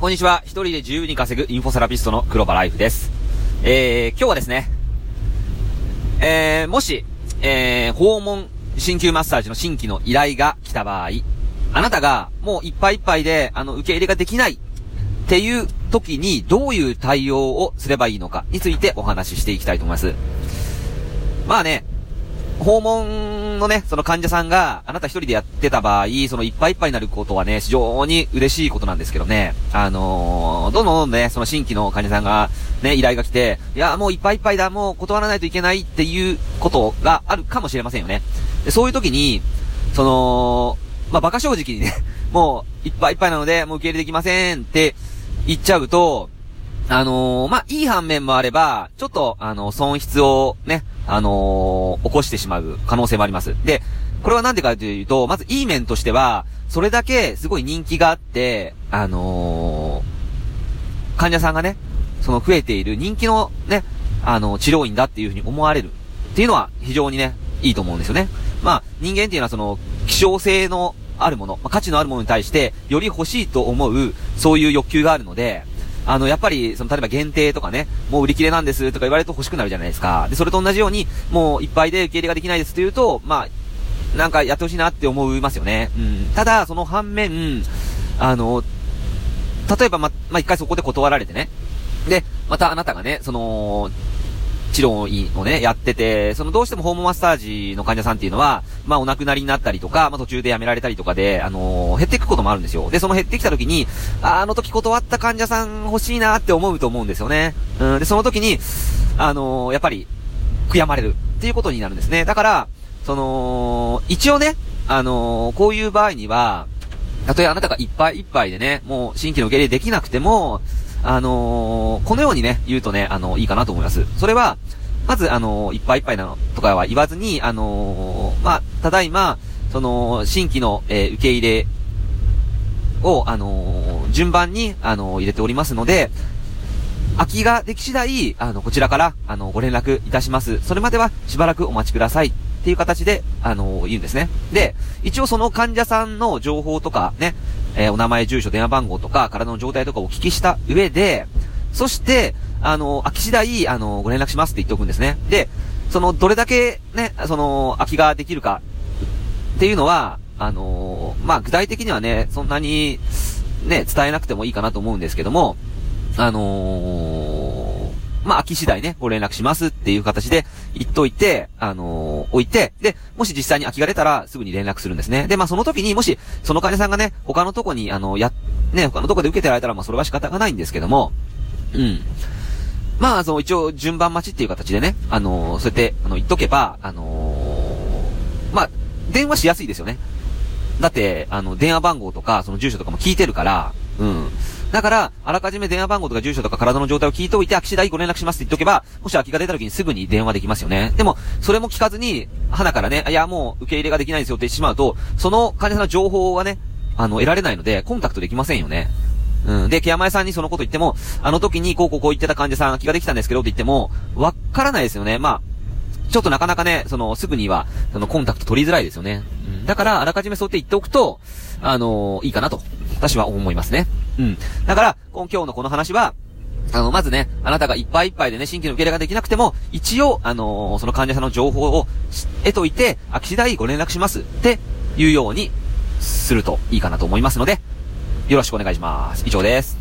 こんにちは。一人で自由に稼ぐインフォセラピストの黒場ライフです。えー、今日はですね、えー、もし、えー、訪問鍼灸マッサージの新規の依頼が来た場合、あなたがもういっぱいいっぱいで、あの、受け入れができないっていう時にどういう対応をすればいいのかについてお話ししていきたいと思います。まあね、訪問のね、その患者さんがあなた一人でやってた場合、そのいっぱいいっぱいになることはね、非常に嬉しいことなんですけどね、あのー、どんどんね、その新規の患者さんがね、依頼が来て、いや、もういっぱいいっぱいだ、もう断らないといけないっていうことがあるかもしれませんよね。でそういう時に、その、まあ、馬鹿正直にね、もういっぱいいっぱいなので、もう受け入れできませんって言っちゃうと、あのー、まあ、いい反面もあれば、ちょっと、あの、損失をね、あのー、起こしてしまう可能性もあります。で、これはなんでかというと、まずいい面としては、それだけすごい人気があって、あのー、患者さんがね、その増えている人気のね、あの、治療院だっていうふうに思われる。っていうのは非常にね、いいと思うんですよね。まあ、人間っていうのはその、希少性のあるもの、まあ、価値のあるものに対して、より欲しいと思う、そういう欲求があるので、あの、やっぱり、その、例えば限定とかね、もう売り切れなんですとか言われると欲しくなるじゃないですか。で、それと同じように、もういっぱいで受け入れができないですというと、まあ、なんかやってほしいなって思いますよね。うん。ただ、その反面、あの、例えばま、まあ、一回そこで断られてね。で、またあなたがね、その、治療をね、やってて、そのどうしてもホームマッサージの患者さんっていうのは、まあお亡くなりになったりとか、まあ途中で辞められたりとかで、あのー、減っていくこともあるんですよ。で、その減ってきた時に、あの時断った患者さん欲しいなって思うと思うんですよね。うん、で、その時に、あのー、やっぱり、悔やまれるっていうことになるんですね。だから、その、一応ね、あのー、こういう場合には、たとえあなたがいっぱいいっぱいでね、もう新規の受け入れできなくても、あのー、このようにね、言うとね、あのー、いいかなと思います。それは、まず、あのー、いっぱいいっぱいなのとかは言わずに、あのまあ、ただいま、その、新規の、え受け入れを、あの順番に、あの入れておりますので、空きができ次第、あの、こちらから、あの、ご連絡いたします。それまではしばらくお待ちください。っていう形で、あの言うんですね。で、一応その患者さんの情報とかね、えー、お名前、住所、電話番号とか、体の状態とかをお聞きした上で、そして、あの、空き次第、あの、ご連絡しますって言っておくんですね。で、その、どれだけね、その、空きができるかっていうのは、あのまあ、具体的にはね、そんなに、ね、伝えなくてもいいかなと思うんですけども、あのまあ、空き次第ね、ご連絡しますっていう形で言っといて、あのー、置いて、で、もし実際に空きが出たらすぐに連絡するんですね。で、まあ、その時にもし、その患者さんがね、他のとこに、あの、や、ね、他のとこで受けてられたら、まあ、それは仕方がないんですけども、うん。まあ、その、一応、順番待ちっていう形でね、あのー、そうやって、あの、言っとけば、あのー、まあ、電話しやすいですよね。だって、あの、電話番号とか、その住所とかも聞いてるから、うん。だから、あらかじめ電話番号とか住所とか体の状態を聞いておいて、空き次第ご連絡しますって言っとけば、もし空きが出た時にすぐに電話できますよね。でも、それも聞かずに、花からね、いや、もう受け入れができないですよって言ってしまうと、その患者さんの情報がね、あの、得られないので、コンタクトできませんよね。うん。で、ケアマエさんにそのこと言っても、あの時にこうこうこう言ってた患者さん空きができたんですけどって言っても、わからないですよね。まあ、ちょっとなかなかね、その、すぐには、その、コンタクト取りづらいですよね。うん。だから、あらかじめそうやって言っておくと、あのー、いいかなと、私は思いますね。うん。だから、今日のこの話は、あの、まずね、あなたがいっぱいいっぱいでね、新規の受け入れができなくても、一応、あのー、その患者さんの情報を得といて、空き次第ご連絡しますっていうようにするといいかなと思いますので、よろしくお願いします。以上です。